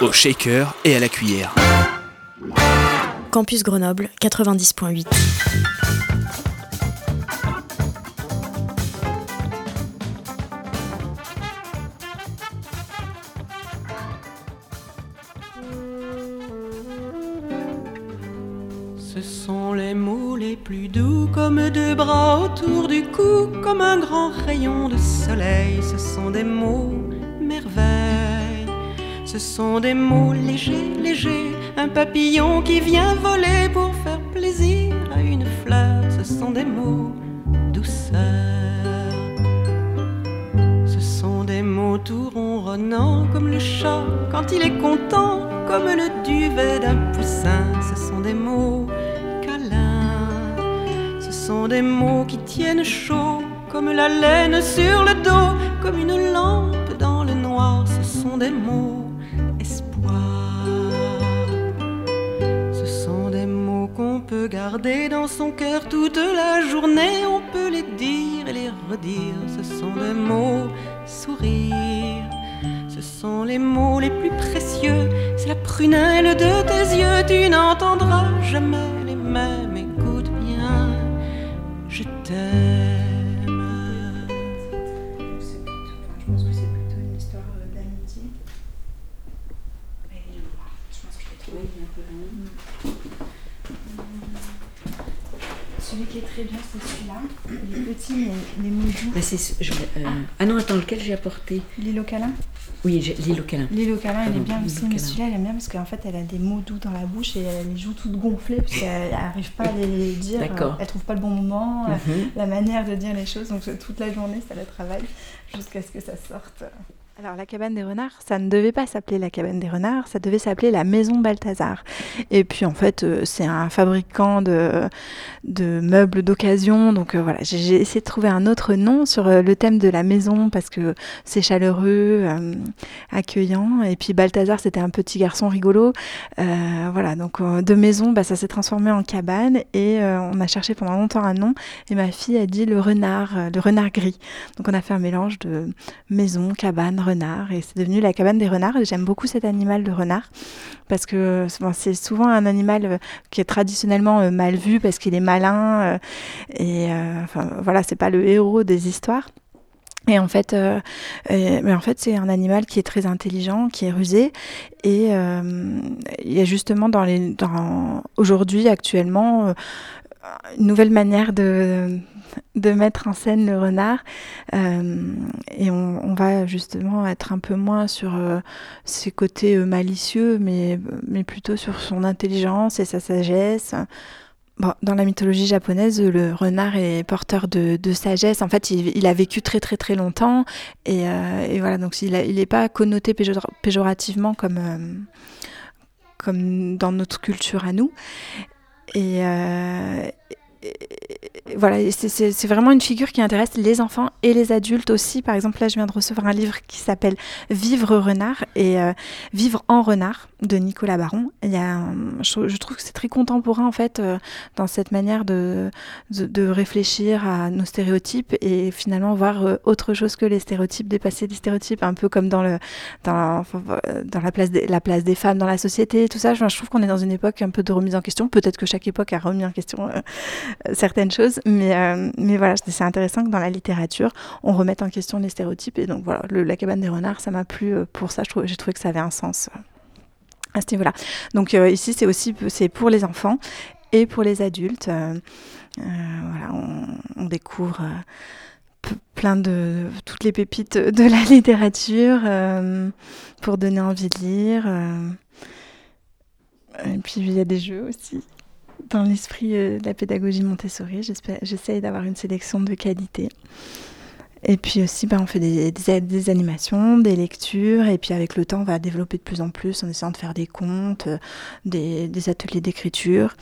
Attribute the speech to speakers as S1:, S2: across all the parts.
S1: Au shaker et à la cuillère.
S2: Campus Grenoble 90.8.
S3: Ce sont les mots les plus doux, comme deux bras autour du cou, comme un grand rayon de soleil. Ce sont des mots. Ce sont des mots légers, légers, un papillon qui vient voler pour faire plaisir à une fleur. Ce sont des mots douceur. Ce sont des mots tout ronronnants comme le chat quand il est content, comme le duvet d'un poussin. Ce sont des mots câlins. Ce sont des mots qui tiennent chaud comme la laine sur le dos, comme une lampe dans le noir. Ce sont des mots peut garder dans son cœur toute la journée. On peut les dire et les redire. Ce sont des mots sourire. Ce sont les mots les plus précieux. C'est la prunelle de tes yeux. Tu n'entendras jamais les mêmes. Écoute bien, je t'aime.
S4: Les mots doux.
S5: Bah, je euh, Ah non, attends, lequel j'ai apporté
S4: L'île au câlin.
S5: Oui, l'île au câlin.
S4: L'île au câlin, elle est bien aussi,
S5: au
S4: mais celui-là, elle aime bien parce qu'en fait, elle a des mots doux dans la bouche et elle a les joues toutes gonflées parce qu'elle n'arrive pas à les dire.
S5: D'accord.
S4: euh, Elle trouve pas le bon moment, euh,
S5: Mhm.
S4: la manière de dire les choses. Donc toute la journée, ça la travaille jusqu'à ce que ça sorte. Alors la cabane des renards, ça ne devait pas s'appeler la cabane des renards, ça devait s'appeler la maison Balthazar. Et puis en fait, euh, c'est un fabricant de, meubles d'occasion. Donc euh, voilà, j'ai essayé de trouver un autre nom sur euh, le thème de la maison parce que c'est chaleureux, accueillant. Et puis Balthazar, c'était un petit garçon rigolo. Voilà, donc de maison, bah, ça s'est transformé en cabane et on a cherché pendant longtemps un nom. Et ma fille a dit le renard, le renard gris. Donc on a fait un mélange de maison, cabane, renard et c'est devenu la cabane des renards. J'aime beaucoup cet animal de renard parce que bon, c'est souvent un animal euh, qui est traditionnellement euh, mal vu parce qu'il est malin euh, et euh, voilà, c'est pas le héros des histoires. Et en fait, euh, mais en fait, c'est un animal qui est très intelligent, qui est rusé. Et euh, il y a justement dans les, dans, aujourd'hui, actuellement, euh, une nouvelle manière de, de mettre en scène le renard. Euh, et on, va justement être un peu moins sur euh, ses côtés euh, malicieux, mais, mais plutôt sur son intelligence et sa sagesse. Bon, dans la mythologie japonaise, le renard est porteur de, sagesse. En fait, il, a vécu très très très longtemps et, voilà. Donc, il n'est pas connoté péjor- péjorativement comme comme dans notre culture à nous. Et voilà, c'est- vraiment une figure qui intéresse les enfants et les adultes aussi. Par exemple, là, je viens de recevoir un livre qui s'appelle Vivre renard et euh, Vivre en renard de Nicolas Baron. Je, trouve que c'est très contemporain en fait euh, dans cette manière de, réfléchir à nos stéréotypes et finalement voir euh, autre chose que les stéréotypes, dépasser les stéréotypes, un peu comme dans la place des, femmes dans la société, tout ça. Je trouve qu'on est dans une époque un peu de remise en question. Peut-être que chaque époque a remis en question certaines choses, mais euh, mais voilà, c'est intéressant que dans la littérature, on remette en question les stéréotypes. Et donc voilà, la cabane des renards, ça m'a plu euh, pour ça. J'ai trouvé que ça avait un sens euh, à ce niveau-là. Donc ici, c'est aussi pour les enfants et pour les adultes. Voilà, on, découvre plein de toutes les pépites de la littérature pour donner envie de lire. Et puis il y a des jeux aussi. Dans l'esprit euh, de la pédagogie Montessori, j'essaye d'avoir une sélection de qualité. Et puis aussi, ben, on fait des, animations, des lectures, et puis avec le temps, on va développer de plus en plus en essayant de faire des contes, des, des ateliers d'écriture,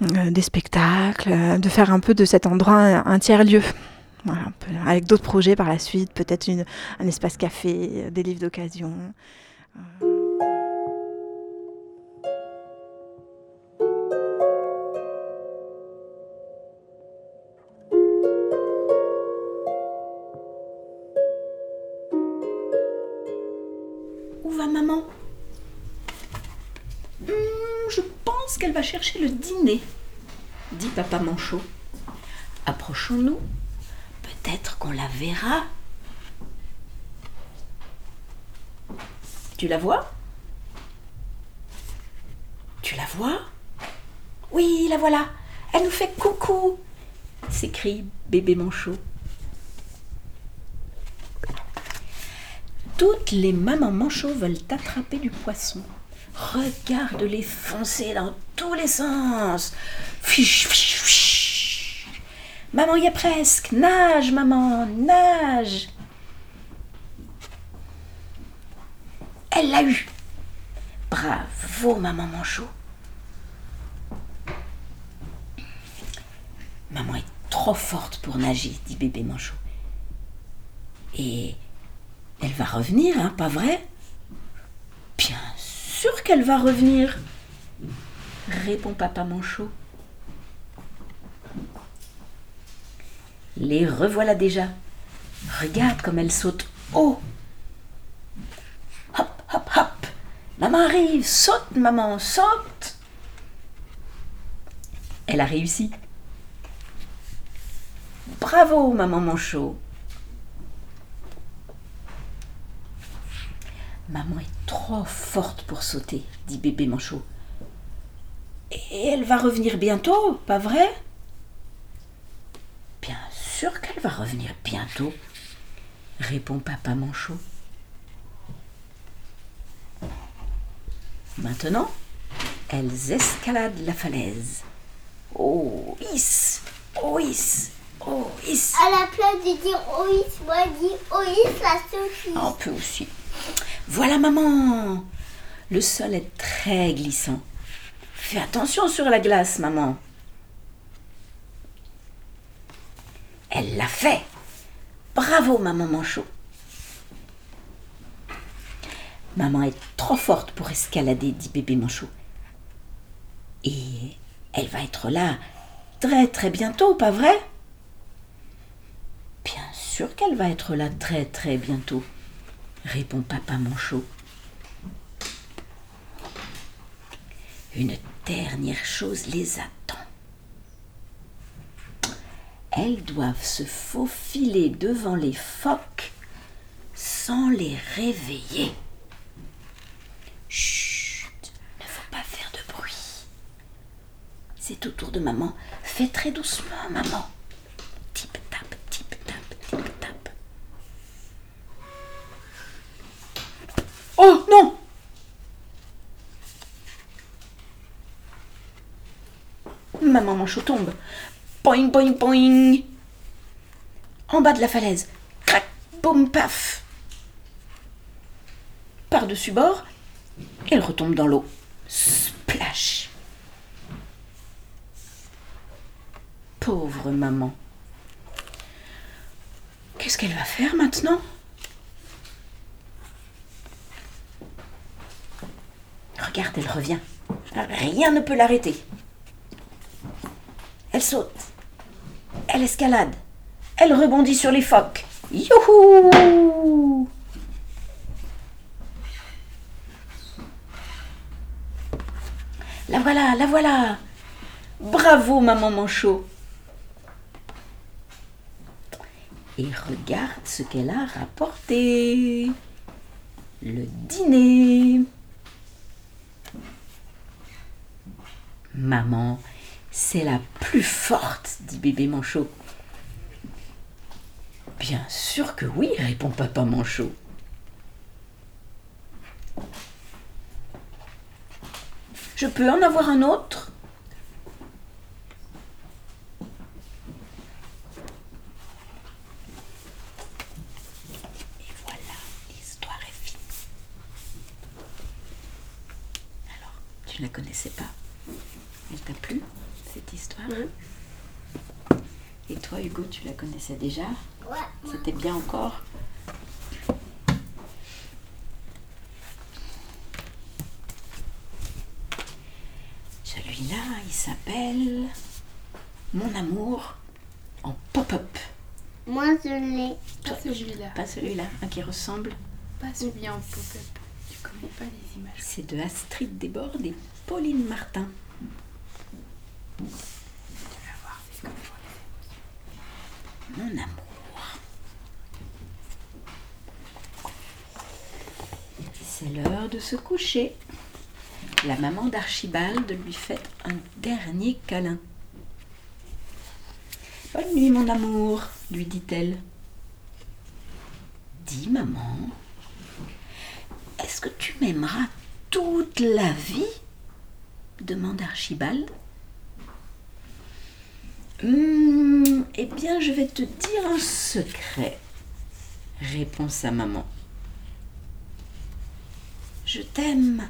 S4: des spectacles, de faire un peu de cet endroit un, tiers-lieu. Avec d'autres projets par la suite, peut-être un espace café, des livres d'occasion.
S5: Va chercher le dîner, dit papa Manchot. Approchons-nous. Peut-être qu'on la verra. Tu la vois? Tu la vois? Oui, la voilà. Elle nous fait coucou s'écrie bébé Manchot. Toutes les mamans manchots veulent attraper du poisson. Regarde-les foncer dans tous les sens. Fiche, fiche, fiche. Maman y est presque. Nage, maman, nage. Elle l'a eu. Bravo, maman manchot. Maman est trop forte pour nager, dit bébé manchot. Et elle va revenir, hein, pas vrai? Bien sûr qu'elle va revenir, répond papa Manchot. Les revoilà déjà. Regarde comme elle saute haut. Hop, hop, hop. Maman arrive. Saute, maman, saute. Elle a réussi. Bravo, maman Manchot. Maman est trop forte pour sauter, dit bébé Manchot. Et elle va revenir bientôt, pas vrai? Bien sûr qu'elle va revenir bientôt, répond papa Manchot. Maintenant, elles escaladent la falaise. Oh, is, oh, is, oh, is.
S6: À la place de dire oh, is, moi je dis oh, is, ça suffit.
S5: On peut aussi. Voilà maman Le sol est très glissant. Fais attention sur la glace, maman. Elle l'a fait. Bravo, maman Manchot. Maman est trop forte pour escalader, dit bébé Manchot. Et elle va être là très très bientôt, pas vrai? Bien sûr qu'elle va être là très très bientôt répond papa Manchot. Une dernière chose les attend. Elles doivent se faufiler devant les phoques sans les réveiller. Chut, ne faut pas faire de bruit. C'est au tour de maman. Fais très doucement, maman. Oh non Maman manchot tombe. Poing, poing, poing. En bas de la falaise. Crac, boum, paf. Par-dessus bord, elle retombe dans l'eau. Splash. Pauvre maman. Qu'est-ce qu'elle va faire maintenant? Regarde, elle revient. Rien ne peut l'arrêter. Elle saute. Elle escalade. Elle rebondit sur les phoques. Youhou La voilà, la voilà. Bravo, maman Manchot. Et regarde ce qu'elle a rapporté. Le dîner. Maman, c'est la plus forte, dit bébé Manchot. Bien sûr que oui, répond papa Manchot. Je peux en avoir un autre? Et voilà, l'histoire est finie. Alors, tu ne la connaissais pas? Elle t'a plu? Cette histoire Et toi, Hugo, tu la connaissais déjà
S6: Ouais.
S5: C'était bien encore Celui-là, il s'appelle Mon amour en pop-up.
S6: Moi, je l'ai.
S7: Pas celui-là.
S5: Pas celui-là, un qui ressemble.
S7: Pas celui en pop-up. Tu connais pas les images.
S5: C'est de Astrid Desbordes et Pauline Martin. Mon amour. C'est l'heure de se coucher. La maman d'Archibald lui fait un dernier câlin. Bonne nuit, mon amour, lui dit-elle. Dis, maman, est-ce que tu m'aimeras toute la vie? demande Archibald. Hum, eh bien, je vais te dire un secret, répond sa maman. Je t'aime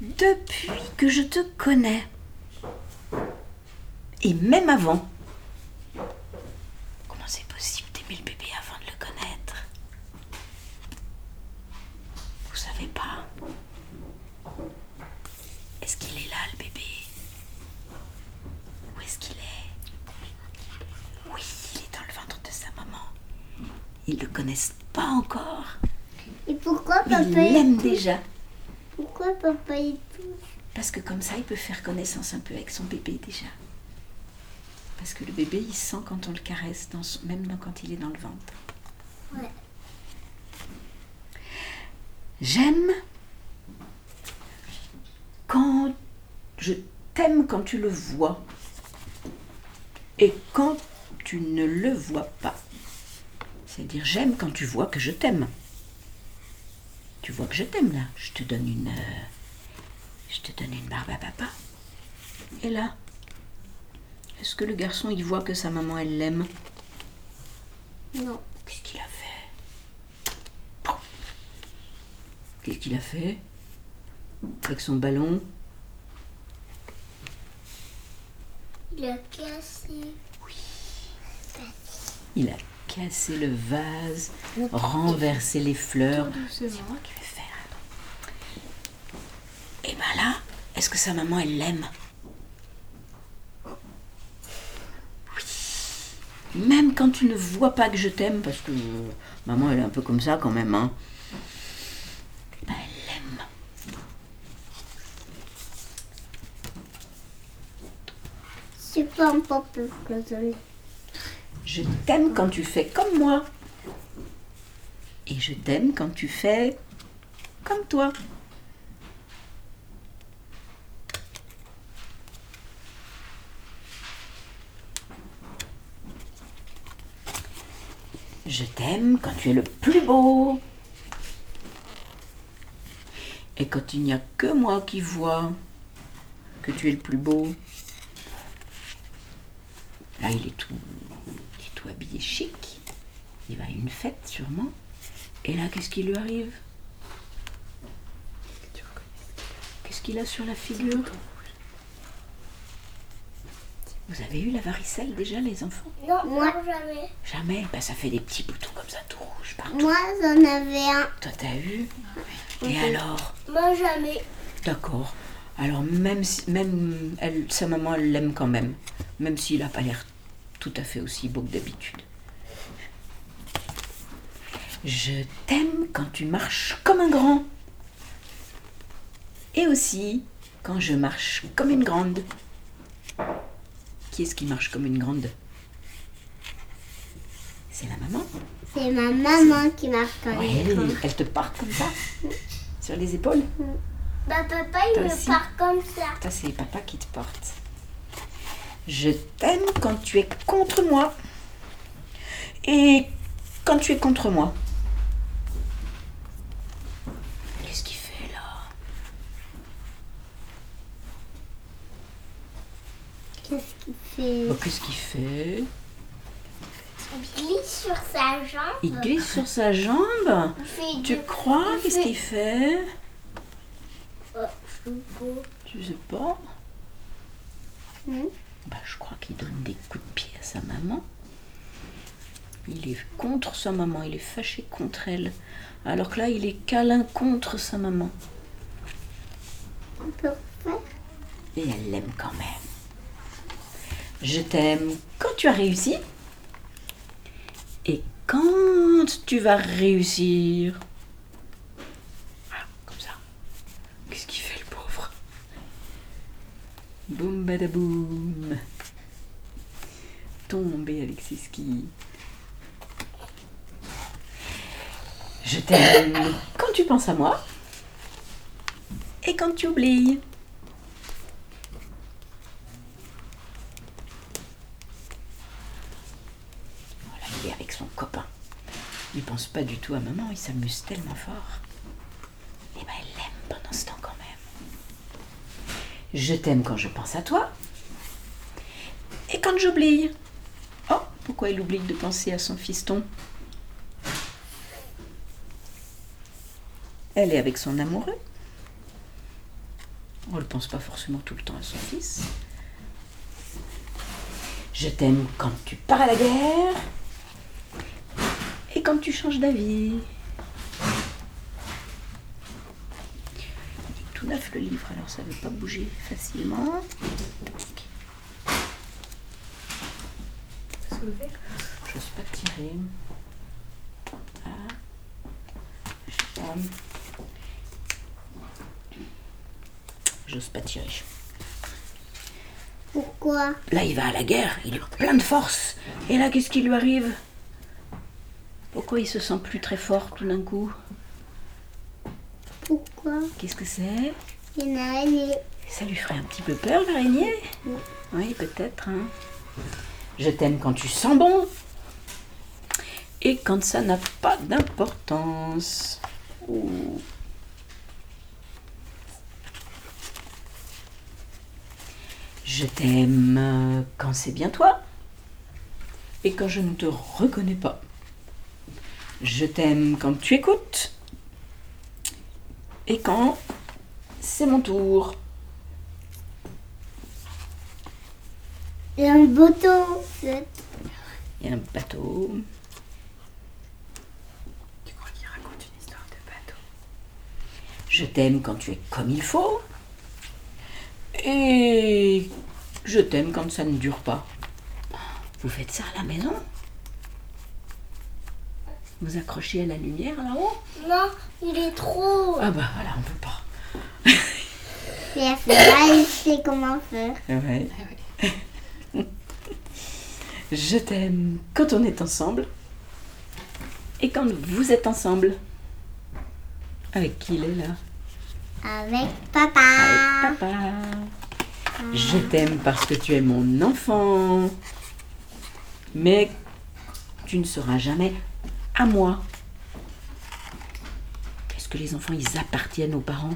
S5: depuis que je te connais. Et même avant. Comment c'est possible d'aimer le bébé avant de le connaître Vous savez pas Est-ce qu'il est là, le bébé Où est-ce qu'il est Oui, il est dans le ventre de sa maman. Ils le connaissent pas encore.
S6: Et pourquoi papa il touche
S5: déjà.
S6: Pourquoi papa il touche
S5: Parce que comme ça, il peut faire connaissance un peu avec son bébé déjà. Parce que le bébé, il sent quand on le caresse, dans son- même quand il est dans le ventre.
S6: Ouais.
S5: J'aime quand je t'aime quand tu le vois et quand tu ne le vois pas. C'est-à-dire j'aime quand tu vois que je t'aime. Tu vois que je t'aime là. Je te donne une euh, je te donne une barbe à papa. Et là Est-ce que le garçon il voit que sa maman elle l'aime?
S6: Non.
S5: Qu'est-ce qu'il a fait? Qu'est-ce qu'il a fait? Avec son ballon?
S6: Il a cassé.
S5: Il a cassé le vase, renversé les fleurs. C'est
S7: doucement.
S5: moi qui vais faire. Et ben là, est-ce que sa maman, elle l'aime? Oui. Même quand tu ne vois pas que je t'aime, parce que euh, maman, elle est un peu comme ça quand même, hein. Ben, elle l'aime.
S6: C'est pas un papa que je
S5: t'aime quand tu fais comme moi. Et je t'aime quand tu fais comme toi. Je t'aime quand tu es le plus beau. Et quand il n'y a que moi qui vois que tu es le plus beau. Là, il est tout, il est tout habillé chic. Il va à une fête, sûrement. Et là, qu'est-ce qui lui arrive? Qu'est-ce qu'il a sur la figure? Vous avez eu la varicelle déjà, les enfants?
S6: Non, moi jamais.
S5: Jamais Ben, Ça fait des petits boutons comme ça, tout rouge partout.
S6: Moi j'en avais un.
S5: Toi, t'as eu? Et alors?
S6: Moi jamais.
S5: D'accord. Alors même si, même elle, sa maman, elle l'aime quand même, même s'il n'a pas l'air tout à fait aussi beau que d'habitude. Je t'aime quand tu marches comme un grand. Et aussi quand je marche comme une grande. Qui est-ce qui marche comme une grande? C'est la maman.
S6: C'est ma maman qui marche comme une grande.
S5: elle te porte comme ça, sur les épaules?
S6: Bah papa il me part comme ça.
S5: Toi, c'est papa qui te porte. Je t'aime quand tu es contre moi. Et quand tu es contre moi. Qu'est-ce qu'il fait là
S6: Qu'est-ce qu'il fait
S5: Oh, Qu'est-ce qu'il fait?
S6: Il glisse sur sa jambe.
S5: Il glisse sur sa jambe?
S6: Il fait
S5: Tu
S6: du-
S5: crois?
S6: il
S5: Qu'est-ce
S6: fait-
S5: qu'il fait?
S6: Oh, Hugo.
S5: Tu sais pas? Bah, Je crois qu'il donne des coups de pied à sa maman. Il est contre sa maman, il est fâché contre elle. Alors que là, il est câlin contre sa maman. Et elle l'aime quand même. Je t'aime quand tu as réussi. Et quand tu vas réussir. Voilà, comme ça. Qu'est-ce qu'il fait le pauvre? Boum badaboum. Tombé ses skis. Je t'aime quand tu penses à moi et quand tu oublies. Voilà, il est avec copain. Il pense pas du tout à maman, il s'amuse tellement fort. Et ben elle l'aime pendant ce temps quand même. Je t'aime quand je pense à toi et quand j'oublie. Oh, pourquoi il oublie de penser à son fiston? Elle est avec son amoureux. On ne pense pas forcément tout le temps à son fils. Je t'aime quand tu pars à la guerre et quand tu changes d'avis. Il est tout neuf le livre, alors ça ne veut pas bouger facilement.
S7: Soulever
S5: J'ose pas tirer. Ah. Je sais pas. J'ose pas tirer.
S6: Pourquoi?
S5: Là, il va à la guerre, il est plein de force. Et là, qu'est-ce qui lui arrive? Pourquoi il se sent plus très fort tout d'un coup
S6: Pourquoi
S5: Qu'est-ce que c'est
S6: une araignée.
S5: Ça lui ferait un petit peu peur, l'araignée
S6: Oui.
S5: Oui, peut-être. hein. Je t'aime quand tu sens bon. Et quand ça n'a pas d'importance. Ouh. Je t'aime quand c'est bien toi. Et quand je ne te reconnais pas. Je t'aime quand tu écoutes. Et quand c'est mon tour.
S6: Il y a un bateau.
S5: Il y a un bateau.
S7: Tu crois qu'il raconte une histoire de bateau?
S5: Je t'aime quand tu es comme il faut. Et je t'aime quand ça ne dure pas. Vous faites ça à la maison? Vous accrochez à la lumière là-haut
S6: Non, il est trop.
S5: Ah bah voilà, on peut pas.
S6: Mais elle fait pas, il sait comment faire.
S5: Ouais. Je t'aime quand on est ensemble. Et quand vous êtes ensemble. Avec qui il est là
S6: Avec papa.
S5: Avec papa. Je t'aime parce que tu es mon enfant. Mais tu ne seras jamais à moi. Est-ce que les enfants, ils appartiennent aux parents?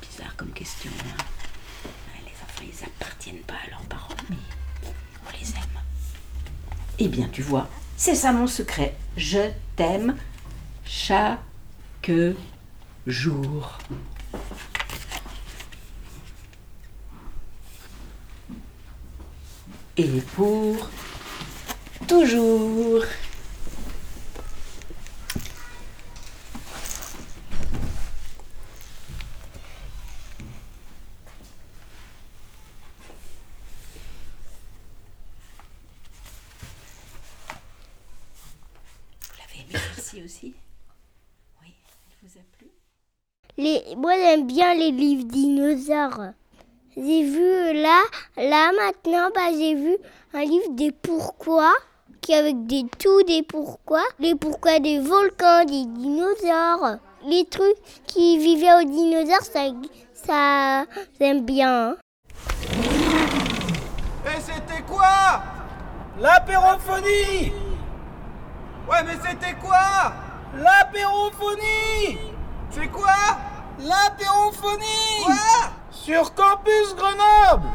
S5: Bizarre comme question. hein. Les enfants, ils appartiennent pas à leurs parents, mais on les aime. Eh bien, tu vois, c'est ça mon secret. Je t'aime chaque jour. Et pour toujours. Vous l'avez aimé celle-ci aussi? Oui, elle vous a plu?
S6: Les... Moi, j'aime bien les livres dinosaures. J'ai vu là, là maintenant, bah, j'ai vu un livre des pourquoi, qui avec des tout des pourquoi, les pourquoi des volcans, des dinosaures, les trucs qui vivaient aux dinosaures, ça, ça, j'aime bien. hein.
S8: Et c'était quoi? L'apérophonie Ouais, mais c'était quoi? L'apérophonie C'est quoi? L'apérophonie Quoi? Sur Campus Grenoble.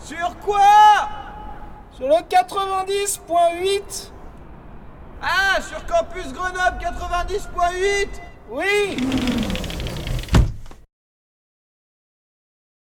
S8: Sur quoi? Sur le 90.8 Ah, sur Campus Grenoble 90.8 Oui